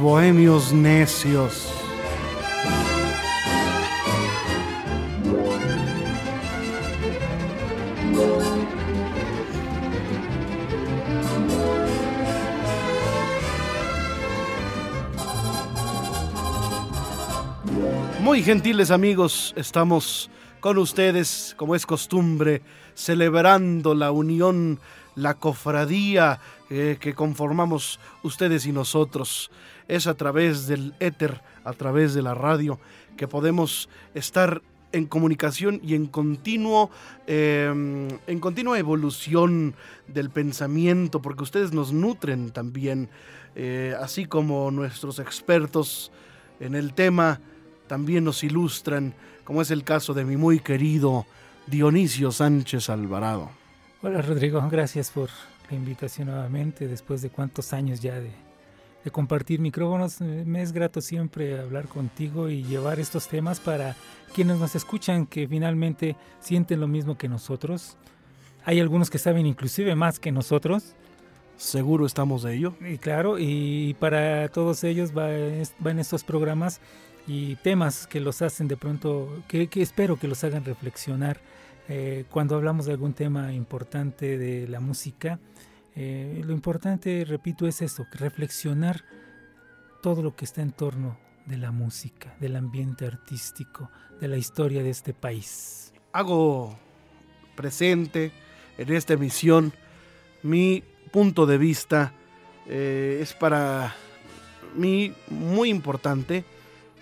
Bohemios necios. Muy gentiles amigos, estamos con ustedes, como es costumbre, celebrando la unión, la cofradía eh, que conformamos ustedes y nosotros. Es a través del éter, a través de la radio, que podemos estar en comunicación y en continuo em, en continua evolución del pensamiento porque ustedes nos nutren también eh, así como nuestros expertos en el tema también nos ilustran como es el caso de mi muy querido Dionisio Sánchez Alvarado. Hola Rodrigo, gracias por la invitación nuevamente después de cuántos años ya de, de compartir micrófonos. Me es grato siempre hablar contigo y llevar estos temas para quienes nos escuchan que finalmente sienten lo mismo que nosotros. Hay algunos que saben inclusive más que nosotros. Seguro estamos de ello. Y claro, y para todos ellos va, van estos programas y temas que los hacen de pronto, que, que espero que los hagan reflexionar eh, cuando hablamos de algún tema importante de la música. Eh, lo importante, repito, es eso, reflexionar todo lo que está en torno de la música, del ambiente artístico, de la historia de este país. Hago presente en esta emisión mi punto de vista. Eh, es para mí muy importante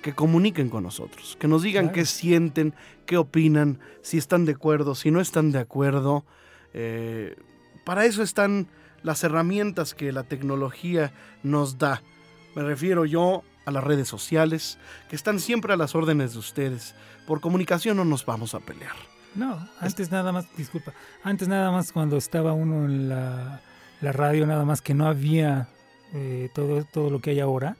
que comuniquen con nosotros, que nos digan Claro. qué sienten, qué opinan, si están de acuerdo, si no están de acuerdo. Eh, para eso están las herramientas que la tecnología nos da. Me refiero yo a las redes sociales, que están siempre a las órdenes de ustedes. Por comunicación no nos vamos a pelear. No, antes nada más, disculpa, antes nada más cuando estaba uno en la, la radio, nada más que no había eh, todo, todo lo que hay ahora,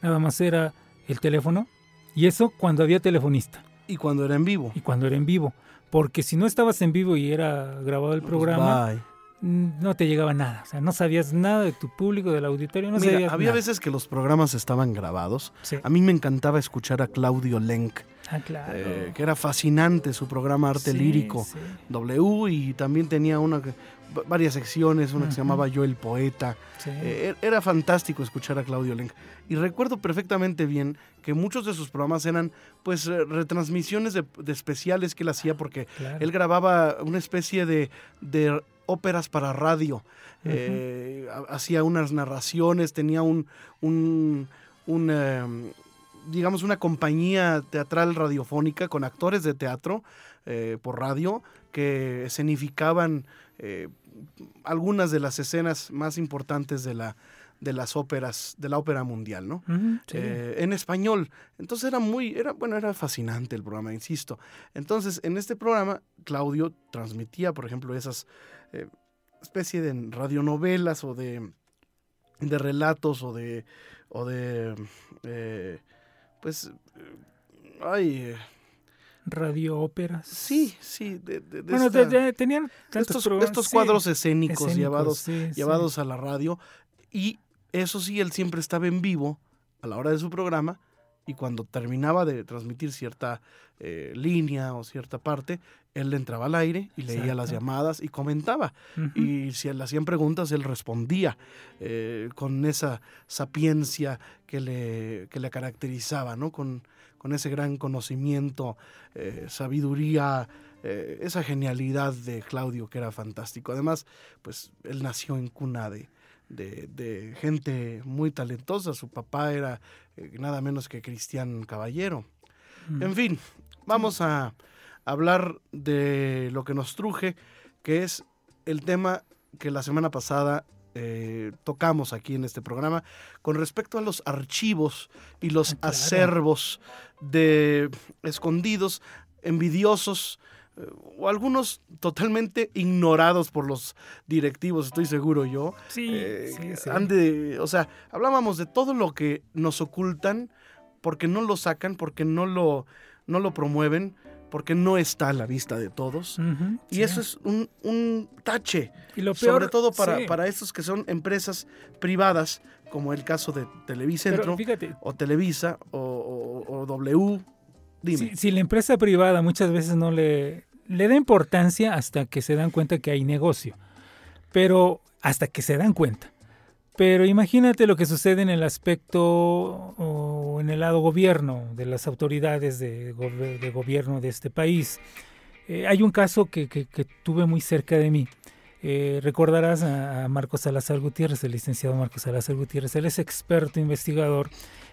nada más era el teléfono y eso cuando había telefonista Y cuando era en vivo. y cuando era en vivo, porque si no estabas en vivo y era grabado el programa, Bye. No te llegaba nada, o sea, no sabías nada de tu público, del auditorio, no Mira, sabías había nada. veces que los programas estaban grabados. Sí. A mí me encantaba escuchar a Claudio Lenk, Ah, claro. eh, que era fascinante su programa Arte Sí, Lírico sí. W y también tenía una varias secciones, una que se llamaba Yo el Poeta. Eh, er- era fantástico escuchar a Claudio Lenk. Y recuerdo perfectamente bien que muchos de sus programas eran pues retransmisiones de, de especiales que él hacía porque claro. él grababa una especie de, de óperas para radio. Eh, ha- hacía unas narraciones, tenía un, un, un, eh, digamos, una compañía teatral radiofónica con actores de teatro eh, por radio que escenificaban eh, algunas de las escenas más importantes de la de las óperas de la ópera mundial, ¿no? Sí. eh, en español. Entonces era muy, era, bueno, era fascinante el programa, insisto. Entonces, en este programa, Claudio transmitía, por ejemplo, esas eh, especie de radionovelas o de, de relatos o de, o de, eh, pues, ay, eh, Radio óperas. sí, sí, de, de- de Bueno, esta- tenían estos, estos sí, cuadros escénicos, escénicos, llevados, sí, sí. llevados a la radio. Y eso sí, él siempre estaba en vivo a la hora de su programa. Y cuando terminaba de transmitir cierta eh, línea o cierta parte, él le entraba al aire y leía las llamadas y comentaba. Y si le hacían preguntas, él respondía eh, con esa sapiencia que le, que le caracterizaba, ¿no? Con, con ese gran conocimiento, eh, sabiduría, esa genialidad de Claudio que era fantástico. Además, pues él nació en cuna de, de, de gente muy talentosa. Su papá era eh, nada menos que Cristian Caballero. Mm. En fin, vamos a hablar de lo que nos truje, que es el tema que la semana pasada eh, tocamos aquí en este programa con respecto a los archivos y los ah, acervos de escondidos, envidiosos o algunos totalmente ignorados por los directivos, estoy seguro yo. Sí, sí, sí. o sea, hablábamos de todo lo que nos ocultan porque no lo sacan, porque no lo, no lo promueven porque no está a la vista de todos. y eso es un, tache. Y lo peor, sobre todo para, para estos que son empresas privadas, como el caso de Televicentro, o Televisa, o, W. Dime. Si, la empresa privada muchas veces no le, le da importancia hasta que se dan cuenta que hay negocio. Pero hasta que se dan cuenta. Pero imagínate lo que sucede en el aspecto o en el lado gobierno, de las autoridades de, gobierno de este país. Eh, hay un caso que, tuve muy cerca de mí. Eh, recordarás a, Marcos Salazar Gutiérrez, el licenciado Marcos Salazar Gutiérrez. Él es experto investigador,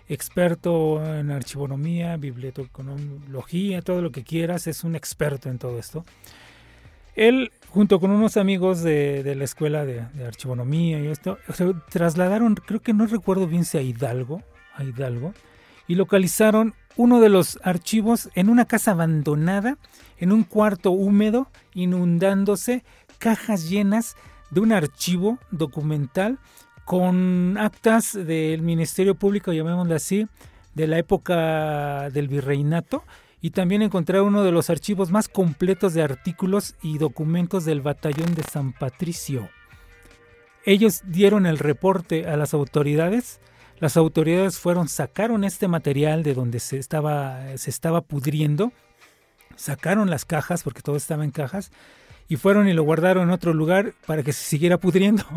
experto en archivonomía, bibliotecología, todo lo que quieras. Es un experto en todo esto. Él, junto con unos amigos de, la escuela de, archivonomía y esto, se trasladaron, creo que no recuerdo bien si a Hidalgo, a Hidalgo, y localizaron uno de los archivos en una casa abandonada, en un cuarto húmedo, inundándose, cajas llenas de un archivo documental con actas del Ministerio Público, llamémoslo así, de la época del virreinato, y también encontrar uno de los archivos más completos de artículos y documentos del batallón de San Patricio. Ellos dieron el reporte a las autoridades. Las autoridades fueron, sacaron este material de donde se estaba, se estaba pudriendo, sacaron las cajas, porque todo estaba en cajas, y fueron y lo guardaron en otro lugar para que se siguiera pudriendo.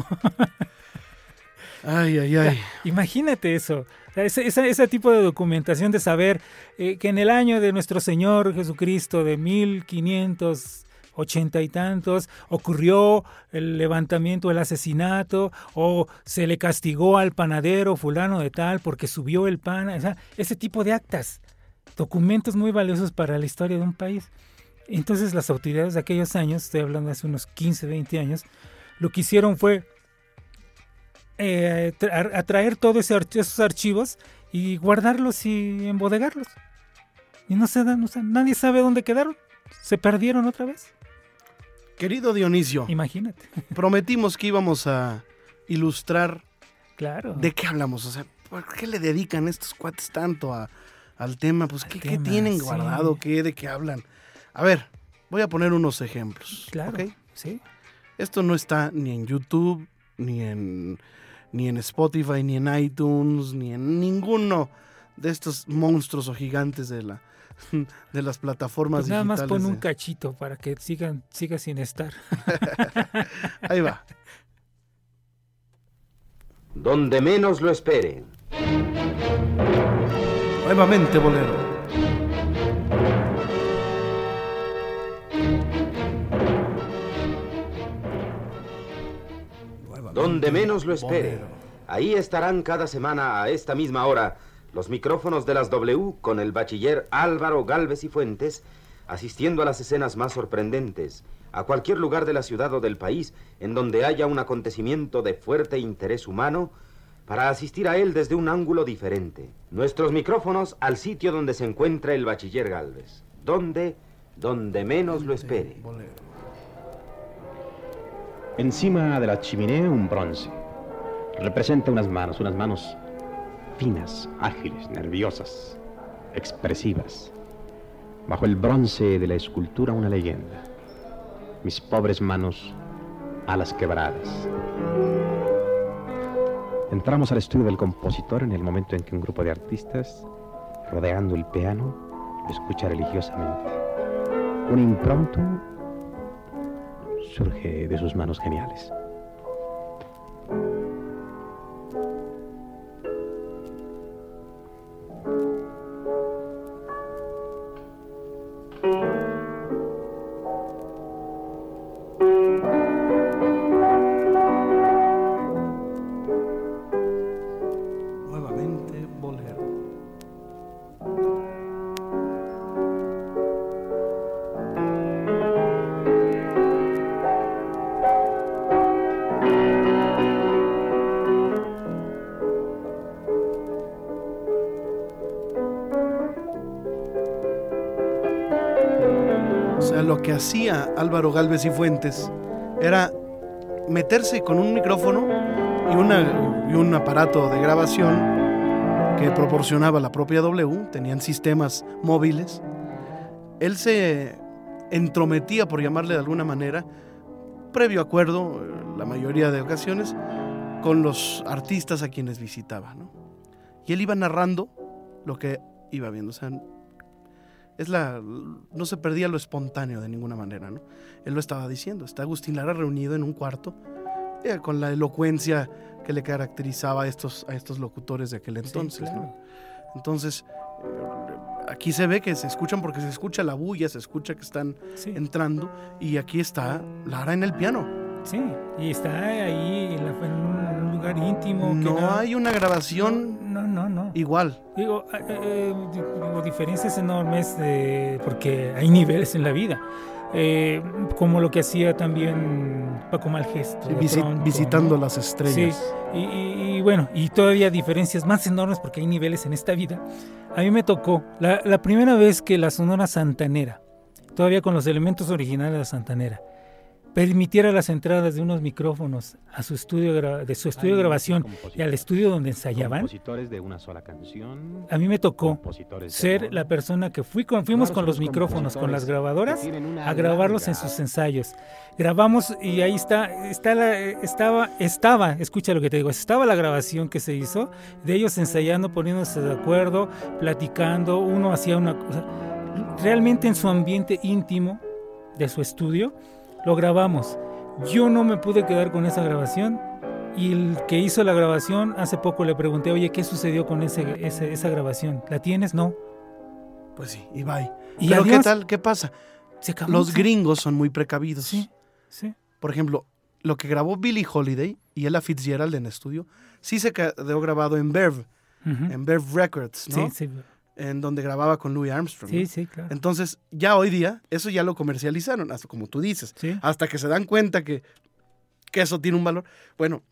Ay, ay, ay. Imagínate eso. Ese, ese, tipo de documentación de saber eh, que en el año de nuestro Señor Jesucristo de 1580 y tantos ocurrió el levantamiento, el asesinato, o se le castigó al panadero fulano de tal porque subió el pan. ese tipo de actas, documentos muy valiosos para la historia de un país. Entonces las autoridades de aquellos años, estoy hablando de hace unos 15, 20 años, lo que hicieron fue eh, atraer todos esos archivos y guardarlos y embodegarlos. Y no se dan, nadie sabe dónde quedaron. Se perdieron otra vez. Querido Dionisio, imagínate. Prometimos que íbamos a ilustrar. Claro. ¿De qué hablamos? O sea, ¿por qué le dedican estos cuates tanto al tema? Pues, ¿qué, tienen guardado? ¿Qué, ¿De qué hablan? A ver, voy a poner unos ejemplos. Claro. Sí. Esto no está ni en YouTube, ni en ni en Spotify, ni en iTunes, ni en ninguno de estos monstruos o gigantes de la de las plataformas pues nada más pon un cachito para que sigan siga sin estar. Ahí va. Donde menos lo esperen. Nuevamente bolero. Donde menos lo espere. Ahí estarán cada semana a esta misma hora los micrófonos de las W con el bachiller Álvaro Galvez y Fuentes, asistiendo a las escenas más sorprendentes, a cualquier lugar de la ciudad o del país en donde haya un acontecimiento de fuerte interés humano, para asistir a él desde un ángulo diferente. Nuestros micrófonos al sitio donde se encuentra el bachiller Galvez. Donde, donde menos lo espere. Encima de la chimenea un bronce. Representa unas manos, unas manos finas, ágiles, nerviosas, expresivas. Bajo el bronce de la escultura una leyenda. Mis pobres manos, alas quebradas. Entramos al estudio del compositor en el momento en que un grupo de artistas, rodeando el piano, lo escucha religiosamente. Un impronto surge de sus manos geniales. Que hacía Álvaro Galvez y Fuentes era meterse con un micrófono y, un aparato de grabación que proporcionaba la propia W, tenían sistemas móviles. Él se entrometía, por llamarle de alguna manera, previo acuerdo, la mayoría de ocasiones, con los artistas a quienes visitaba. Y él iba narrando lo que iba viendo. O sea, es la, no se perdía lo espontáneo de ninguna manera. ¿no? Él lo estaba diciendo. Está Agustín Lara reunido en un cuarto eh, con la elocuencia que le caracterizaba a estos, a estos locutores de aquel entonces. Entonces, aquí se ve que se escuchan porque se escucha la bulla, se escucha que están entrando y aquí está Lara en el piano. Sí, y está ahí en, un lugar íntimo. No, hay una grabación no, no, no, igual. Digo, eh, eh, enormes porque hay niveles en la vida. Eh, como lo que hacía también Paco Malgesto. visitando las estrellas. Sí, y, bueno, y todavía diferencias más enormes porque hay niveles en esta vida. A mí me tocó la, la primera vez que la Sonora Santanera, todavía con los elementos originales de la Santanera, permitiera las entradas de unos micrófonos a su estudio de su estudio de grabación y al estudio donde ensayaban. De una sola canción. A mí me tocó ser la persona que fui con, fuimos con los micrófonos, con las grabadoras, a grabarlos en sus ensayos. Grabamos y ahí está, está la, estaba, estaba, escucha lo que te digo, estaba la grabación que se hizo de ellos ensayando, poniéndose de acuerdo, platicando, uno hacía una cosa, realmente en su ambiente íntimo de su estudio lo grabamos. Yo no me pude quedar con esa grabación y el que hizo la grabación hace poco le pregunté, oye, ¿qué sucedió con ese, esa grabación? ¿La tienes? No. Pues sí, y bye. ¿Y Pero ¿qué tal? ¿Qué pasa? Los gringos son muy precavidos. Sí, sí. Por ejemplo, lo que grabó Billie Holiday y Ella Fitzgerald en estudio, sí se quedó grabado en Verve, en Verve Records, ¿no? Sí, sí en donde grababa con Louis Armstrong. Sí, sí, claro. Entonces, ya hoy día, eso ya lo comercializaron, hasta como tú dices, hasta que se dan cuenta que, que, eso tiene un valor. Bueno,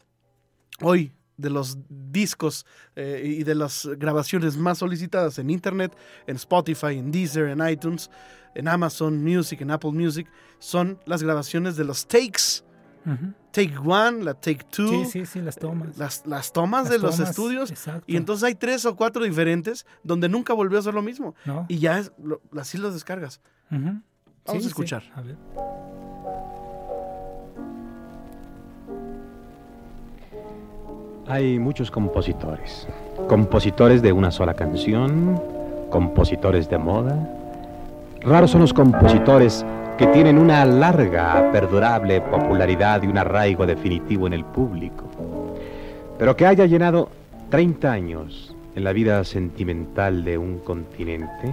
hoy de los discos eh, y de las grabaciones más solicitadas en Internet, en Spotify, en Deezer, en iTunes, en Amazon Music, en Apple Music, son las grabaciones de los takes Take One, la Take Two. Sí, sí, sí, las tomas. Las, tomas de los estudios. Y entonces hay tres o cuatro diferentes donde nunca volvió a ser lo mismo. Y ya es, así los descargas. Vamos a escuchar. A ver. Hay muchos compositores. Compositores de una sola canción, compositores de moda. Raros son los compositores que tienen una larga, perdurable popularidad y un arraigo definitivo en el público, pero que haya llenado 30 años en la vida sentimental de un continente,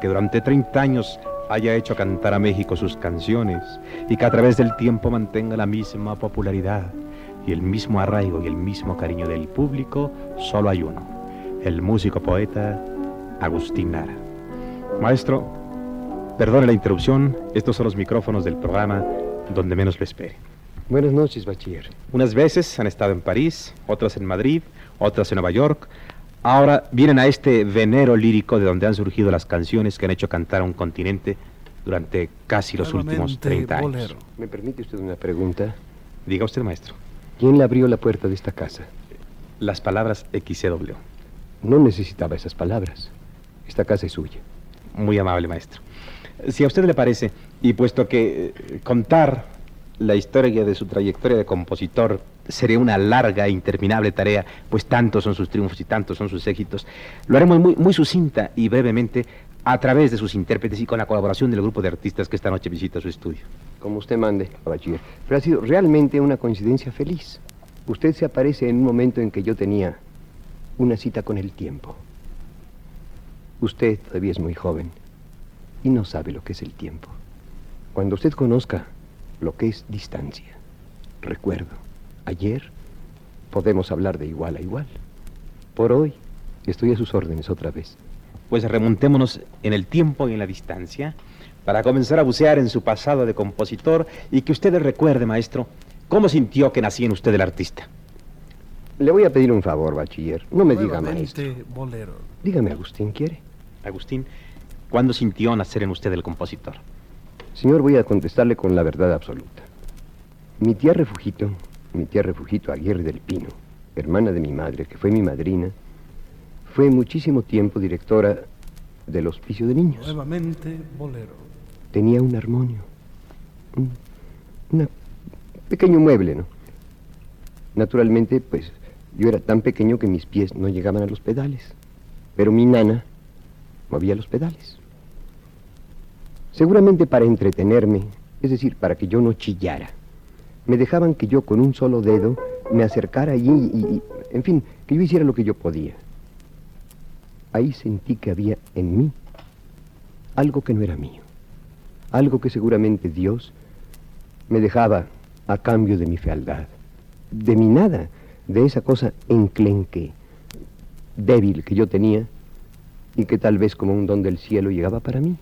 que durante 30 años haya hecho cantar a México sus canciones y que a través del tiempo mantenga la misma popularidad y el mismo arraigo y el mismo cariño del público, solo hay uno, el músico poeta Agustín Lara. Maestro, Perdone la interrupción, estos son los micrófonos del programa donde menos lo espere. Buenas noches, bachiller. Unas veces han estado en París, otras en Madrid, otras en Nueva York. Ahora vienen a este venero lírico de donde han surgido las canciones que han hecho cantar a un continente durante casi los últimos 30 años. ¿Me permite usted una pregunta? Diga usted, maestro. ¿Quién le abrió la puerta de esta casa? Las palabras XCW. No necesitaba esas palabras. Esta casa es suya. Muy amable, maestro. Si a usted le parece, y puesto que eh, contar la historia de su trayectoria de compositor sería una larga e interminable tarea, pues tantos son sus triunfos y tantos son sus éxitos, lo haremos muy, muy sucinta y brevemente a través de sus intérpretes y con la colaboración del grupo de artistas que esta noche visita su estudio. Como usted mande, bachiller. Pero ha sido realmente una coincidencia feliz. Usted se aparece en un momento en que yo tenía una cita con el tiempo. Usted todavía es muy joven y no sabe lo que es el tiempo. Cuando usted conozca lo que es distancia, recuerdo, ayer podemos hablar de igual a igual. Por hoy estoy a sus órdenes otra vez. Pues remontémonos en el tiempo y en la distancia para comenzar a bucear en su pasado de compositor y que usted recuerde, maestro, cómo sintió que nací en usted el artista. Le voy a pedir un favor, bachiller. No me diga maestro. Bolero. Dígame, Agustín, ¿quiere? Agustín, ¿Cuándo sintió nacer en usted el compositor? Señor, voy a contestarle con la verdad absoluta. Mi tía Refugito, mi tía Refugito Aguirre del Pino, hermana de mi madre, que fue mi madrina, fue muchísimo tiempo directora del hospicio de niños. Nuevamente, bolero. Tenía un armonio, un pequeño mueble, ¿no? Naturalmente, pues yo era tan pequeño que mis pies no llegaban a los pedales, pero mi nana movía los pedales. Seguramente para entretenerme, es decir, para que yo no chillara. Me dejaban que yo con un solo dedo me acercara allí y, en fin, que yo hiciera lo que yo podía. Ahí sentí que había en mí algo que no era mío, algo que seguramente Dios me dejaba a cambio de mi fealdad, de mi nada, de esa cosa enclenque, débil que yo tenía y que tal vez como un don del cielo llegaba para mí.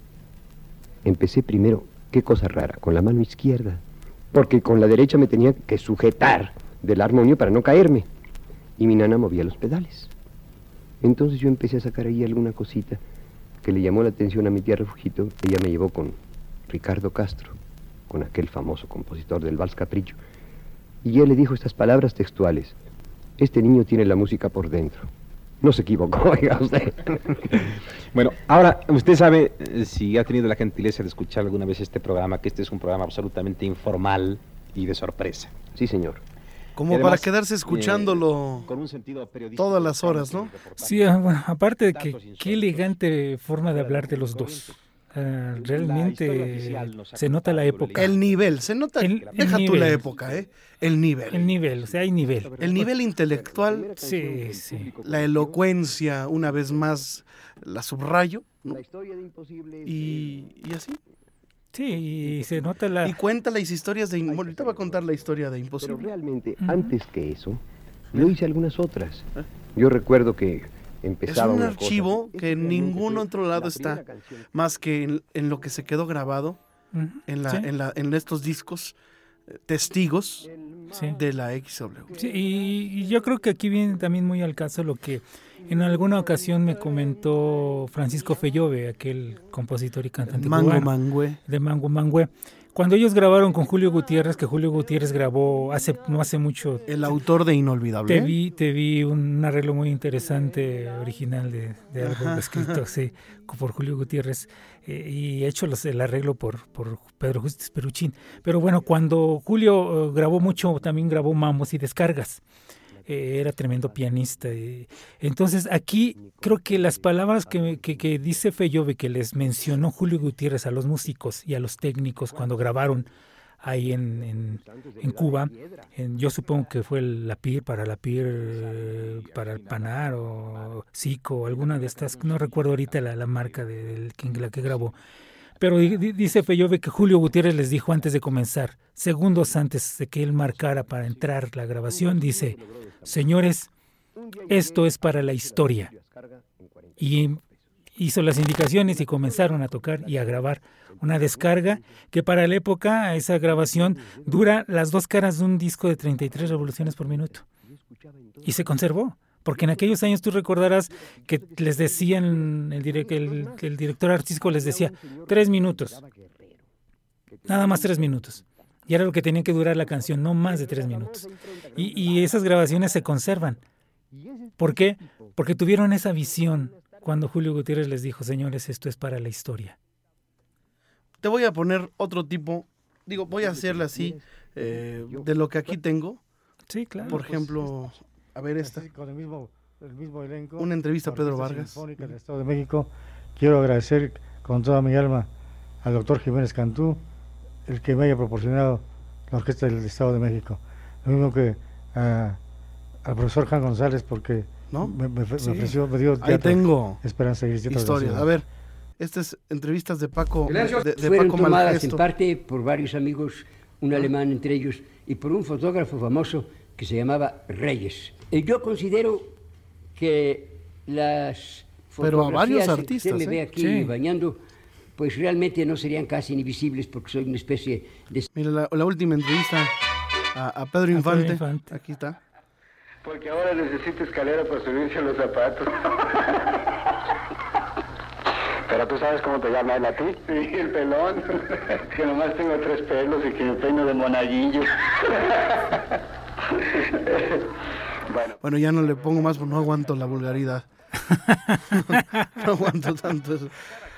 Empecé primero, qué cosa rara, con la mano izquierda, porque con la derecha me tenía que sujetar del armonio para no caerme. Y mi nana movía los pedales. Entonces yo empecé a sacar ahí alguna cosita que le llamó la atención a mi tía Refugito. Ella me llevó con Ricardo Castro, con aquel famoso compositor del Vals Capricho. Y él le dijo estas palabras textuales. Este niño tiene la música por dentro. No se equivocó, oiga usted. bueno, ahora, usted sabe, eh, si ha tenido la gentileza de escuchar alguna vez este programa, que este es un programa absolutamente informal y de sorpresa. Sí, señor. Como para quedarse escuchándolo eh, con un sentido todas las horas, ¿no? Sí, ah, aparte de que qué elegante forma de hablar de los dos. Ah, realmente se nota la época. El nivel, se nota. deja tú la época, ¿eh? El nivel. El nivel, o sea, hay nivel. El nivel intelectual. Sí, sí. La elocuencia, una vez más, la subrayo. Y, y así. Sí, y se nota la... Y cuenta las historias de... Ahorita va a contar la historia de Imposible. Pero realmente, antes que eso, yo hice algunas otras. ¿Eh? Yo recuerdo que empezaba Es un archivo que en ningún otro lado está, más que en, lo que se quedó grabado, en, la, en, la, en estos discos, eh, testigos de la XW. Sí, y, yo creo que aquí viene también muy al caso lo que en alguna ocasión me comentó Francisco Fellove, aquel compositor y cantante Mango cubano, de Mango Mangüe. Cuando ellos grabaron con Julio Gutiérrez, que Julio Gutiérrez grabó hace no hace mucho. El autor de Inolvidable. Te vi, te vi un arreglo muy interesante, original de, algo escrito, sí, por Julio Gutiérrez eh, y hecho los, el arreglo por, por Pedro Justis Peruchín. Pero bueno, cuando Julio eh, grabó mucho, también grabó mamos y descargas. Eh, era tremendo pianista. entonces aquí creo que las palabras que, que, dice Feyove, que les mencionó Julio Gutiérrez a los músicos y a los técnicos cuando grabaron ahí en, en, Cuba, yo supongo que fue la PIR para la PIR, para el Panar o Zico, alguna de estas, no recuerdo ahorita la, la marca de, de, la que grabó. Pero dice Feyove que Julio Gutiérrez les dijo antes de comenzar, segundos antes de que él marcara para entrar la grabación, dice, señores, esto es para la historia. Y hizo las indicaciones y comenzaron a tocar y a grabar una descarga que para la época esa grabación dura las dos caras de un disco de 33 revoluciones por minuto. Y se conservó. Porque en aquellos años tú recordarás que les decían, el, el, director artístico les decía, tres minutos. Nada más tres minutos. Y era lo que tenía que durar la canción, no más de tres minutos. Y, y esas grabaciones se conservan. ¿Por qué? Porque tuvieron esa visión cuando Julio Gutiérrez les dijo, señores, esto es para la historia. Te voy a poner otro tipo, digo, voy a hacerle así, eh, de lo que aquí tengo. Sí, claro. Por ejemplo, a ver esta. Con el mismo, el mismo elenco. Una entrevista a Pedro Vargas. del Estado de México. Quiero agradecer con toda mi alma al doctor Jiménez Cantú, el que me haya proporcionado la Orquesta del Estado de México. Lo mismo que al profesor Juan González, porque ¿No? me, ofreció, me dio Ahí tengo Esperanza y historia. A ver, estas entrevistas de Paco, de, de fueron tomadas en parte por varios amigos, un alemán entre ellos, y por un fotógrafo famoso que se llamaba Reyes. Eh, yo considero que las Pero a varios artistas, que me ve ¿eh? aquí bañando, pues realmente no serían casi invisibles porque soy una especie de... Mira, la, última entrevista a, Pedro, Infante. Aquí está. Porque ahora necesito escalera para subirse a los zapatos. Pero tú sabes cómo te llama él a ti. Sí, el pelón. que nomás tengo tres pelos y que me peino de monaguillo. bueno. bueno, ya no le pongo más porque no aguanto la vulgaridad. no aguanto tanto eso.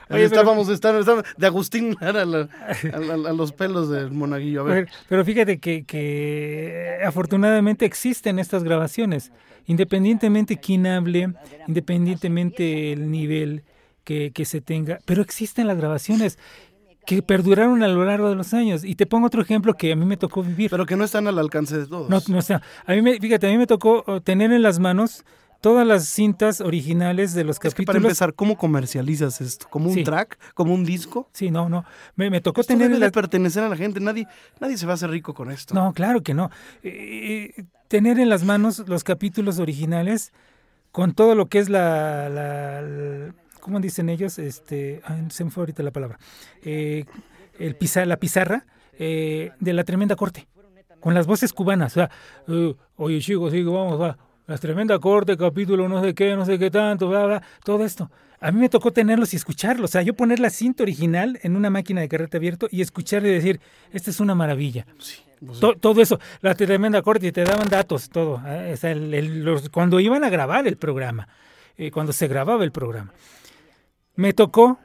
Oye, estábamos, estábamos, de Agustín a, a, los pelos del monaguillo. A ver. Pero, fíjate que, que, afortunadamente existen estas grabaciones, independientemente quién hable, independientemente el nivel que, que se tenga, pero existen las grabaciones que perduraron a lo largo de los años. Y te pongo otro ejemplo que a mí me tocó vivir. Pero que no están al alcance de todos. No, no. A mí me, fíjate, a mí me tocó oh, tener en las manos todas las cintas originales de los capítulos. para empezar, ¿cómo comercializas esto? ¿Como un track? ¿Como un disco? Sí, no, no. Me, tocó esto tener. Debe pertenecer a la gente. Nadie, nadie se va a hacer rico con esto. No, claro que no. Eh, eh, tener en las manos los capítulos originales con todo lo que es la. la, ¿Cómo dicen ellos? Este, se me fue ahorita la palabra. Eh, el la pizarra de la tremenda corte. Con las voces cubanas. O sea, oye chicos, sí, vamos, va la tremenda corte, capítulo no sé qué, no sé qué tanto, bla, bla, todo esto. A mí me tocó tenerlos y escucharlos. O sea, yo poner la cinta original en una máquina de carrete abierto y escuchar y decir, esta es una maravilla. Pues todo eso, la tremenda corte, y te daban datos, todo. ¿eh? O sea, cuando iban a grabar el programa, eh, cuando se grababa el programa. Me tocó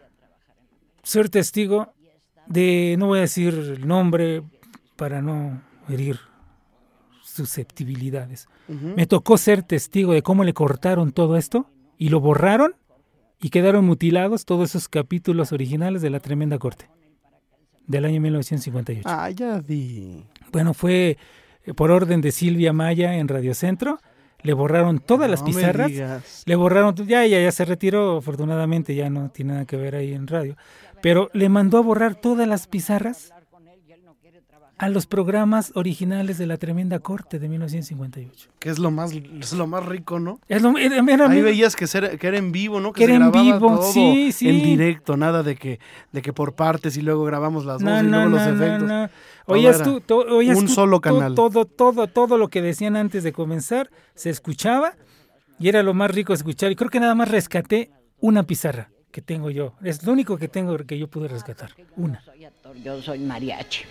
ser testigo de, no voy a decir el nombre para no herir susceptibilidades. Me tocó ser testigo de cómo le cortaron todo esto y lo borraron y quedaron mutilados todos esos capítulos originales de la Tremenda Corte del año 1958. Ah, ya vi. Bueno, fue eh, por orden de Silvia Maya en Radio Centro. Le borraron todas las pizarras. Le borraron, ya, ya, ya se retiró, afortunadamente, ya no tiene nada que ver ahí en radio. Pero le mandó a borrar todas las pizarras a los programas originales de la Tremenda Corte de 1958. Que es lo más, es lo más rico, ¿no? Es lo, Ahí veías que, que, era en vivo, ¿no? Que, era en vivo, sí, sí. En directo, nada de que, de que por partes y luego grabamos las dos y luego los efectos. No, Oías tú, oías un solo canal. Todo, todo, todo lo que decían antes de comenzar se escuchaba y era lo más rico escuchar. Y creo que nada más rescaté una pizarra que tengo yo. Es lo único que tengo que yo pude rescatar. Una. Yo soy mariachi.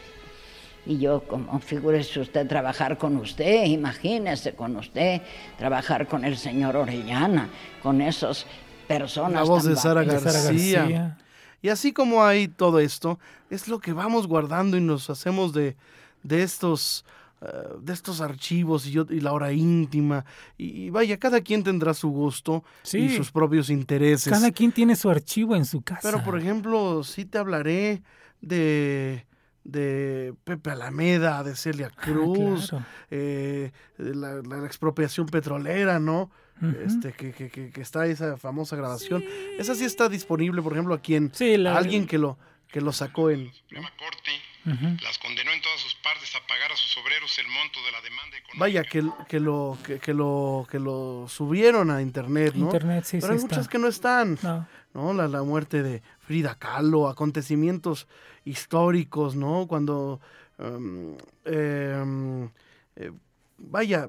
Y yo, como figúrese usted trabajar con usted, imagínese con usted, trabajar con el señor Orellana, con esas personas. La voz de Sara García. Y así como hay todo esto, es lo que vamos guardando y nos hacemos de, de estos eh, de estos archivos y, yo, y la hora íntima. Y, vaya, cada quien tendrá su gusto y sus propios intereses. Cada quien tiene su archivo en su casa. Pero, por ejemplo, sí te hablaré de de Pepe Alameda, de Celia ah, Cruz, eh, la, expropiación petrolera, ¿no? este, que, que, que, está esa famosa grabación. Esa sí está disponible, por ejemplo, a quien, alguien que lo, que lo sacó en... Corte, las condenó en todas sus partes a pagar a sus obreros el monto de la demanda económica. Vaya, que, que, lo, que, lo, que lo subieron a internet, ¿no? Internet, sí, Pero hay muchas que no están. No. La, la muerte de Frida Kahlo, acontecimientos históricos, ¿no? Cuando, em, em, eh, vaya,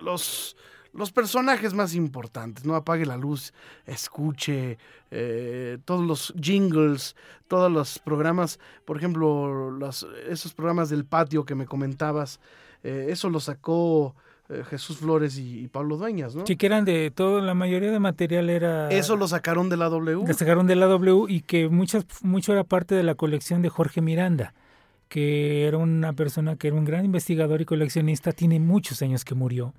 los, los personajes más importantes, ¿no? Apague la luz, escuche eh, todos los jingles, todos los programas, por ejemplo, los, esos programas del patio que me comentabas, eh, eso lo sacó eh, Jesús Flores y, Pablo Dueñas, ¿no? Sí, que eran de todo, la mayoría de material era... Eso lo sacaron de la W. Lo sacaron de la W y que muchas, mucho era parte de la colección de Jorge Miranda, que era una persona que era un gran investigador y coleccionista, tiene muchos años que murió.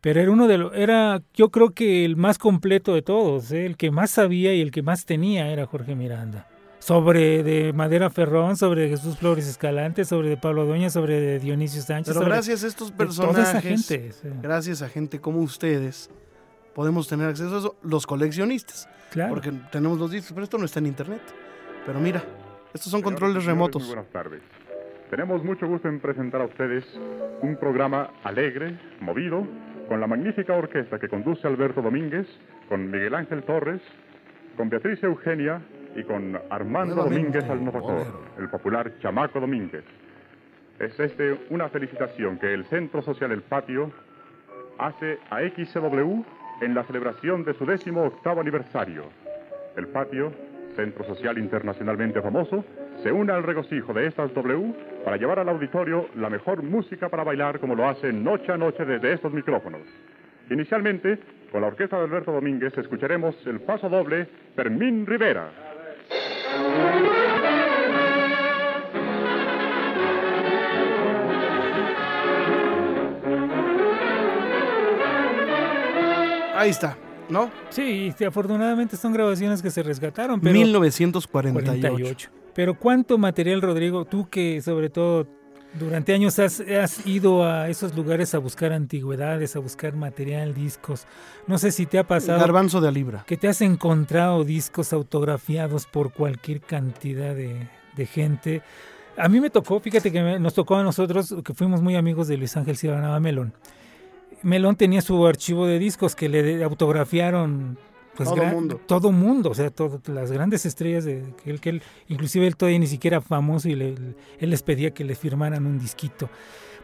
Pero era uno de los, era yo creo que el más completo de todos, ¿eh? el que más sabía y el que más tenía era Jorge Miranda sobre de Madera Ferrón, sobre Jesús Flores Escalante, sobre de Pablo Doña, sobre de Dionisio Sánchez. Pero gracias a estos personajes, gracias a gente como ustedes, podemos tener acceso a eso, los coleccionistas. Claro. Porque tenemos los discos, pero esto no está en internet. Pero mira, estos son controles remotos. buenas tardes. Tenemos mucho gusto en presentar a ustedes un programa alegre, movido, con la magnífica orquesta que conduce Alberto Domínguez, con Miguel Ángel Torres, con Beatriz Eugenia y con Armando Domínguez al motor, el popular Chamaco Domínguez. Es este una felicitación que el Centro Social El Patio hace a XCW en la celebración de su décimo octavo aniversario. el patio, centro social internacionalmente famoso, se une al regocijo de estas W para llevar al auditorio la mejor música para bailar como lo hacen noche a noche desde estos micrófonos. Inicialmente, con la orquesta de Alberto Domínguez escucharemos el paso doble Fermín Rivera. Ahí está, ¿no? Sí, y afortunadamente son grabaciones que se rescataron. Pero 1948. 48. Pero cuánto material, Rodrigo, tú que sobre todo durante años has, has, ido a esos lugares a buscar antigüedades, a buscar material, discos. No sé si te ha pasado. Garbanzo de libra. Que te has encontrado discos autografiados por cualquier cantidad de, de gente. A mí me tocó, fíjate que me, nos tocó a nosotros, que fuimos muy amigos de Luis Ángel Cibanaba Melón. Melón tenía su archivo de discos que le autografiaron pues todo mundo. Todo mundo, o sea, todo, las grandes estrellas de que él, que él, inclusive él todavía ni siquiera famoso y le, él les pedía que le firmaran un disquito.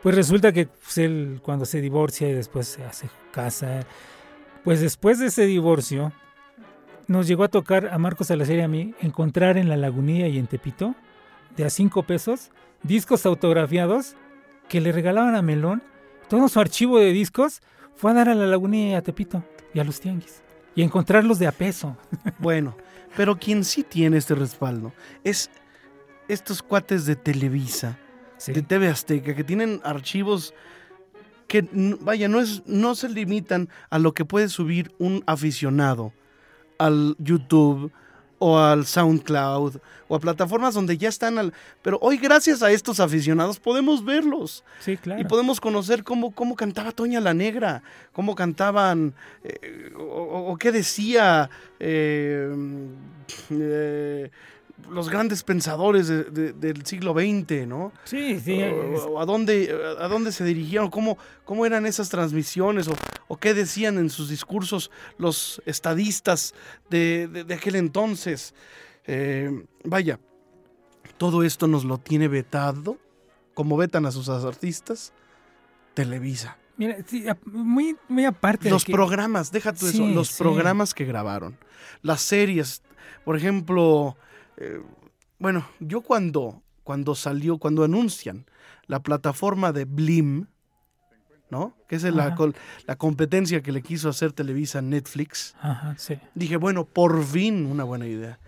Pues resulta que pues, él cuando se divorcia y después se hace casa, pues después de ese divorcio nos llegó a tocar a Marcos Salazar y a mí encontrar en la Lagunilla y en Tepito de a cinco pesos discos autografiados que le regalaban a Melón. Todo su archivo de discos fue a dar a la Lagunilla y a Tepito y a los tianguis y encontrarlos de a peso. Bueno, pero quien sí tiene este respaldo es estos cuates de Televisa, sí. de TV Azteca, que tienen archivos que, vaya, no, es, no se limitan a lo que puede subir un aficionado al YouTube o al SoundCloud o a plataformas donde ya están al... Pero hoy gracias a estos aficionados podemos verlos. Sí, claro. Y podemos conocer cómo, cómo cantaba Toña la Negra, cómo cantaban eh, o, o, qué decía eh, eh, los grandes pensadores de, de, del siglo XX, ¿no? Sí, sí. O, a, dónde, a dónde se dirigían, cómo, cómo eran esas transmisiones, o, o, qué decían en sus discursos los estadistas de, de aquel entonces. Eh, vaya, todo esto nos lo tiene vetado, como vetan a sus artistas, Televisa. Mira, sí, muy, muy aparte. Los de que... programas, déjate sí, eso, los sí. programas que grabaron, las series, por ejemplo, eh, bueno, yo cuando, cuando salió, cuando anuncian la plataforma de Blim, ¿no? Que es la, la, competencia que le quiso hacer Televisa a Netflix. Ajá, sí. Dije, bueno, por fin una buena idea.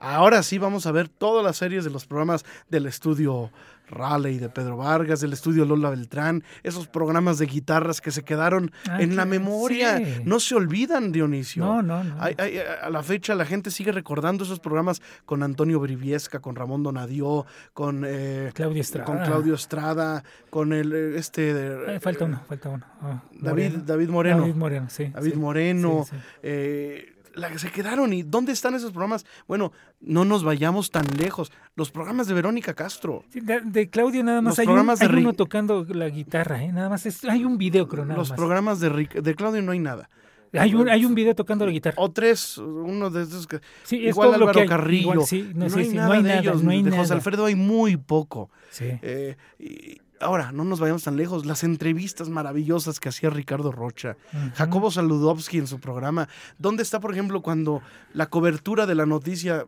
Ahora sí vamos a ver todas las series de los programas del estudio Raleigh de Pedro Vargas, del estudio Lola Beltrán, esos programas de guitarras que se quedaron Ah, en la memoria. sí. No se olvidan, Dionisio. No, no, no. Hay- hay- a la fecha la gente sigue recordando esos programas con Antonio Briviesca, con Ramón Donadió, con, eh, Claudio Estrada. con Claudio Estrada, con el eh, este de- Eh, falta uno, falta uno. Ah, David, Moreno. David Moreno. David Moreno, sí. David sí, Moreno. sí, sí. eh, la se quedaron y dónde están esos programas. Bueno, no nos vayamos tan lejos. Los programas de Verónica Castro. Sí, de, de Claudio nada más Los hay, un, programas de hay uno tocando la guitarra, ¿eh? nada más es- hay un video creo nada Los más. programas de, de Claudio no hay nada. Hay un, hay un video tocando la guitarra. O tres, uno de esos que. Sí, igual lo Álvaro que hay. Carrillo. Igual, sí, no, no, sí, hay sí, nada no hay de nada, ellos. no hay de José nada. Alfredo hay muy poco. Sí. Eh, y ahora, no nos vayamos tan lejos. Las entrevistas maravillosas que hacía Ricardo Rocha. Jacobo Saludowski en su programa. ¿Dónde está, por ejemplo, cuando la cobertura de la noticia?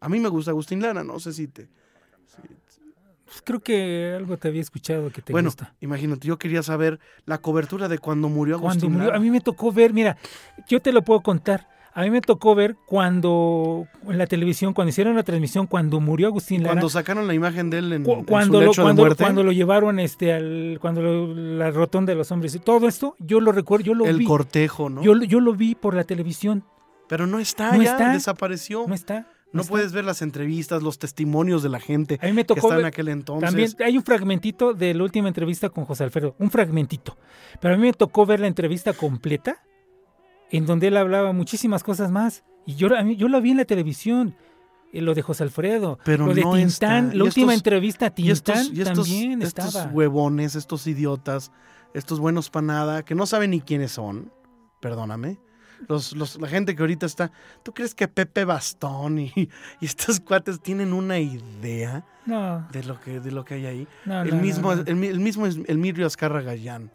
A mí me gusta Agustín Lara, no sé si te. Pues creo que algo te había escuchado que te bueno, gusta. imagínate, yo quería saber la cobertura de cuando murió Agustín Cuando murió, Lara. a mí me tocó ver, mira, yo te lo puedo contar. A mí me tocó ver cuando en la televisión, cuando hicieron la transmisión, cuando murió Agustín Lara. Cuando sacaron la imagen de él en, cu- en cuando, lo, de cuando, muerte. cuando lo llevaron este al cuando lo- la rotonda de los hombres y todo esto, yo lo recuerdo, yo lo el vi. cortejo, ¿no? Yo, lo- yo lo vi por la televisión. Pero no está No ya, está. desapareció. No está. No puedes ver las entrevistas, los testimonios de la gente A mí me que tocó está en aquel entonces. También hay un fragmentito de la última entrevista con José Alfredo, un fragmentito. Pero a mí me tocó ver la entrevista completa, en donde él hablaba muchísimas cosas más. Y yo, yo lo vi en la televisión, eh, lo de José Alfredo, Pero lo de no Tintán, está. la última estos- entrevista a y estos, Tintán y estos, también estos estaba. huevones, estos idiotas, estos buenos para nada, que no saben ni quiénes son, perdóname. Los, los- la gente que ahorita está, ¿tú crees que Pepe Bastón y, y estos cuates tienen una idea No, de lo que, de lo que hay ahí? no, el, mismo, El, el mismo Azcarra Gallán.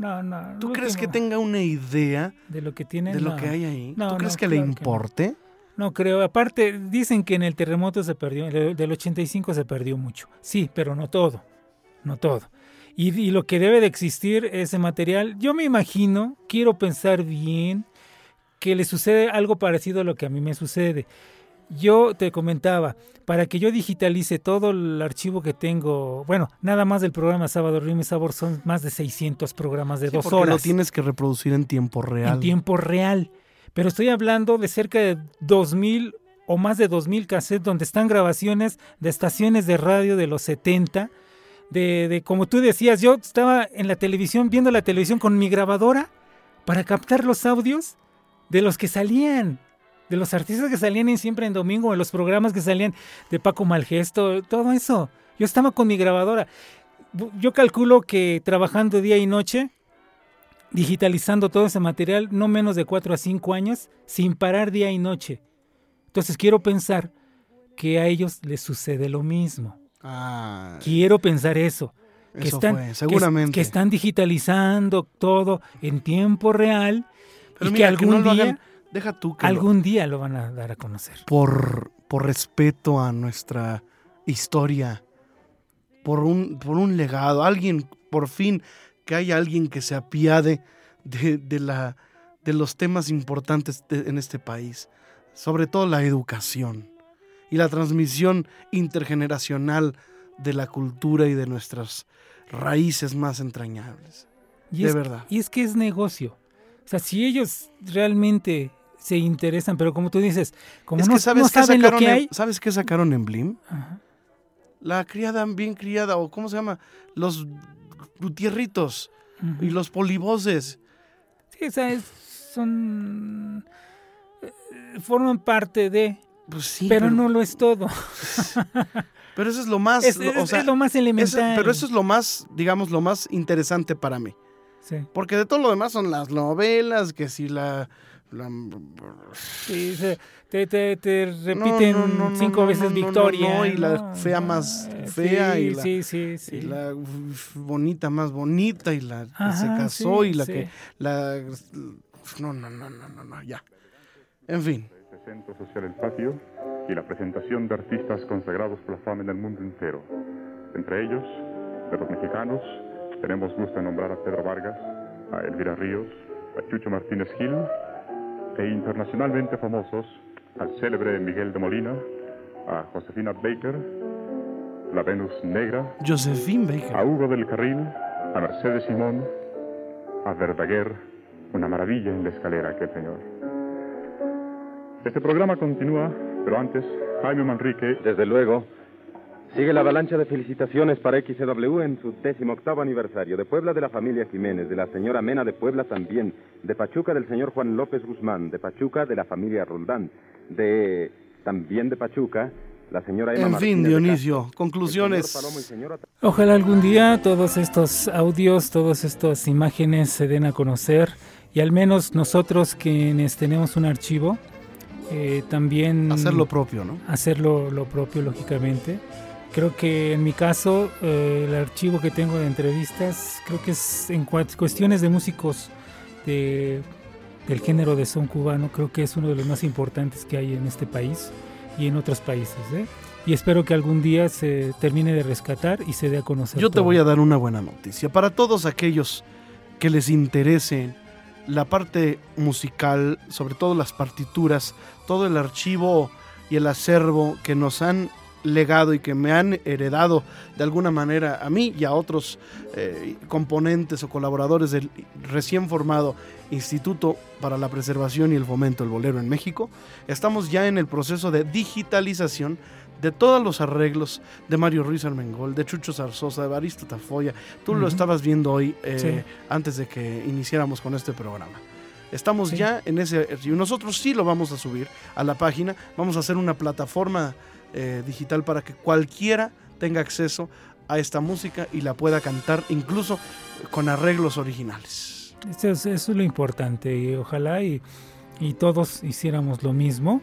No, no, ¿Tú crees que no. tenga una idea de lo que tiene? de lo que hay ahí? No, ¿Tú crees que le que importe? no creo. Aparte, dicen que en el terremoto se perdió, del 85 se perdió mucho. Sí, pero no todo, no todo. Y, y, lo que debe de existir ese material, yo me imagino, quiero pensar bien, que le sucede algo parecido a lo que a mí me sucede. Yo te comentaba, para que yo digitalice todo el archivo que tengo, bueno, nada más del programa Sábado Rime Sabor son más de 600 programas de Sí, dos porque horas. lo tienes que reproducir en tiempo real. En tiempo real. Pero estoy hablando de cerca de 2000 o más de 2000 cassettes donde están grabaciones de estaciones de radio de los 70. De, de como tú decías, yo estaba en la televisión, viendo la televisión con mi grabadora para captar los audios de los que salían, de los artistas que salían en siempre en domingo, en los programas que salían de Paco Malgesto, todo eso. Yo estaba con mi grabadora. Yo calculo que trabajando día y noche, digitalizando todo ese material, no menos de 4 a 5 años, sin parar día y noche. Entonces quiero pensar que a ellos les sucede lo mismo. Ah, Quiero pensar eso. Que Eso están, fue, seguramente. Que, están digitalizando todo en tiempo real Pero y mira, que que algún no día, hagan- deja tú que lo- algún día lo van a dar a conocer. por, por respeto a nuestra historia, por un, por un legado, alguien, por fin, que haya alguien que se apiade de, de la, de los temas importantes de- en este país, sobre todo la educación y la transmisión intergeneracional de la cultura y de nuestras raíces más entrañables. Y de es, verdad. Y es que es negocio. O sea, si ellos realmente se interesan, pero como tú dices, como es no, que sabes no saben lo sacaron que en- hay, ¿Sabes qué sacaron en Blim? Ajá. La criada bien criada, o ¿cómo se llama? Los gutierritos y los polivoces. Sí, o sea, es- son. eh, forman parte de. Pues sí, pero, pero- no lo es todo. Pero eso es lo más. Es- o es- sea, es lo más elemental. pero eso es lo más, digamos, lo más interesante para mí. Sí. Porque de todo lo demás son las novelas, que si la. La- Sí, se- te, te, te repiten no, no, no, cinco no, veces no, no, Victoria. no, y la ¿no? fea más Ah, fea sí, y la, sí, sí, sí. y la bonita más bonita y la que se Ajá, casó sí, y la sí. que la no no no no no no ya en fin Este Centro Social El Patio y la presentación de artistas consagrados por la fama en el mundo entero. Entre ellos, de los mexicanos, tenemos gusto en nombrar a Pedro Vargas, a Elvira Ríos, a Chucho Martínez Gil, e internacionalmente famosos, al célebre Miguel de Molina, a Josefina Baker, la Venus Negra, Josephine Baker a Hugo del Carril, a Mercedes Simón, a Verdaguer, una maravilla en la escalera aquel señor. Este programa continúa, pero antes, Jaime Manrique. Desde luego. Sigue la avalancha de felicitaciones para XW en su décimo octavo aniversario. De Puebla de la familia Jiménez, de la señora Mena de Puebla también, de Pachuca del señor Juan López Guzmán, de Pachuca de la familia Roldán, de también de Pachuca, la señora Emma en fin Dionisio Castro, conclusiones Ojalá algún día todos estos audios, todas estas imágenes se den a conocer y al menos nosotros quienes tenemos un archivo, eh, también hacer lo propio no hacerlo lo propio, lógicamente. Creo que en mi caso, eh, el archivo que tengo de entrevistas, creo que es en cuestiones de músicos de, del género de son cubano, creo que es uno de los más importantes que hay en este país y en otros países. ¿eh? Y espero que algún día se termine de rescatar y se dé a conocer. Yo te voy a dar una buena noticia. Para todos aquellos que les interese la parte musical, sobre todo las partituras, todo el archivo y el acervo que nos han legado y que me han heredado de alguna manera a mí y a otros eh, componentes o colaboradores del recién formado Instituto para la Preservación y el Fomento del Bolero en México, estamos ya en el proceso de digitalización de todos los arreglos de Mario Ruiz Armengol, de Chucho Zarzosa, de Baristo Tafoya. Tú lo estabas viendo hoy eh, Sí. antes de que iniciáramos con este programa. Estamos Sí. ya en ese y nosotros sí lo vamos a subir a la página. Vamos a hacer una plataforma eh, digital para que cualquiera tenga acceso a esta música y la pueda cantar incluso con arreglos originales. Eso es, eso es lo importante y ojalá y, y todos hiciéramos lo mismo,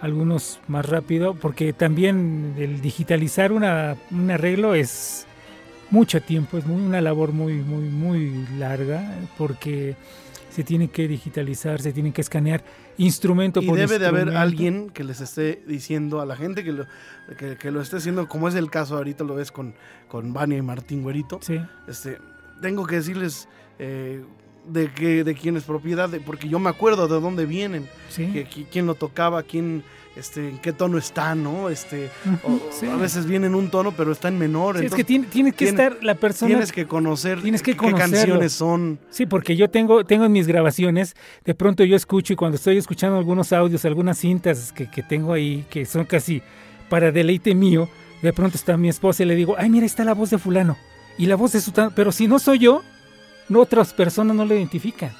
algunos más rápido, porque también el digitalizar una, un arreglo es mucho tiempo, es muy, una labor muy, muy, muy larga, porque se tiene que digitalizar, se tiene que escanear instrumento y por debe de haber alguien que les esté diciendo a la gente que lo, que, que lo esté haciendo, como es el caso ahorita lo ves con, con Vania y Martín Güerito. Sí. Este, tengo que decirles eh, de que de quién es propiedad, de- porque yo me acuerdo de dónde vienen, Sí. que- que- quién lo tocaba, quién, este, en qué tono está, ¿no? Este, Ujú, o- sí. a veces viene en un tono, pero está en menor. Sí, es que tiene, tiene que tiene- estar la persona. Tienes que conocer Tienes que qué canciones son. Sí, porque yo tengo, tengo en mis grabaciones, de pronto yo escucho y cuando estoy escuchando algunos audios, algunas cintas que, que tengo ahí, que son casi para deleite mío, de pronto está mi esposa y le digo, ay, mira, está la voz de fulano. Y la voz de su... Pero si no soy yo, no, otras personas no lo identifican.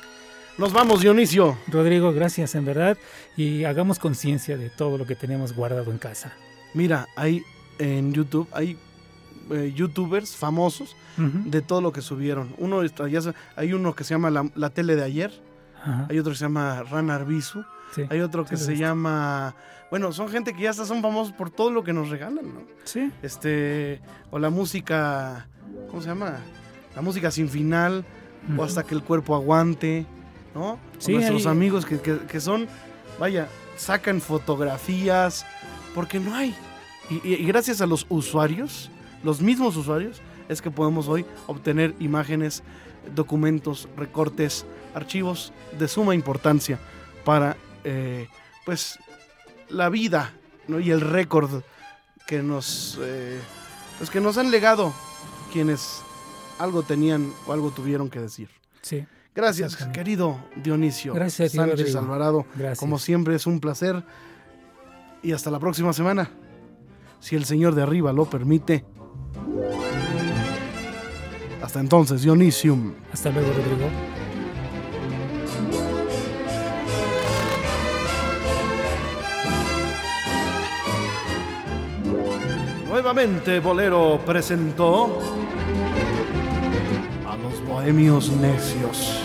Nos vamos, Dionisio. Rodrigo, gracias, en verdad. Y hagamos conciencia de todo lo que tenemos guardado en casa. Mira, hay en YouTube, hay eh, youtubers famosos de todo lo que subieron. Uno ya hay uno que se llama la, La tele de ayer, hay otro que se llama Ran Arbizu, Sí, hay otro que se llama, bueno, son gente que ya hasta son famosos por todo lo que nos regalan, ¿no? Sí. Este, o la música, ¿cómo se llama? La música sin final, o hasta que el cuerpo aguante, ¿no? O Sí, nuestros hay- amigos que, que- que son, vaya, sacan fotografías, porque no hay. Y, y- y gracias a los usuarios, los mismos usuarios, es que podemos hoy obtener imágenes, documentos, recortes, archivos de suma importancia para, eh, pues, la vida ¿no? y el récord que nos, eh, pues que nos han legado quienes algo tenían o algo tuvieron que decir. Sí. Gracias, querido Dionisio Gracias Sánchez Rodrigo. Alvarado. Gracias. Como siempre es un placer. Y hasta la próxima semana. Si el Señor de arriba lo permite. Hasta entonces, Dionisium. Hasta luego, Rodrigo. Nuevamente Bolero presentó bohemios necios.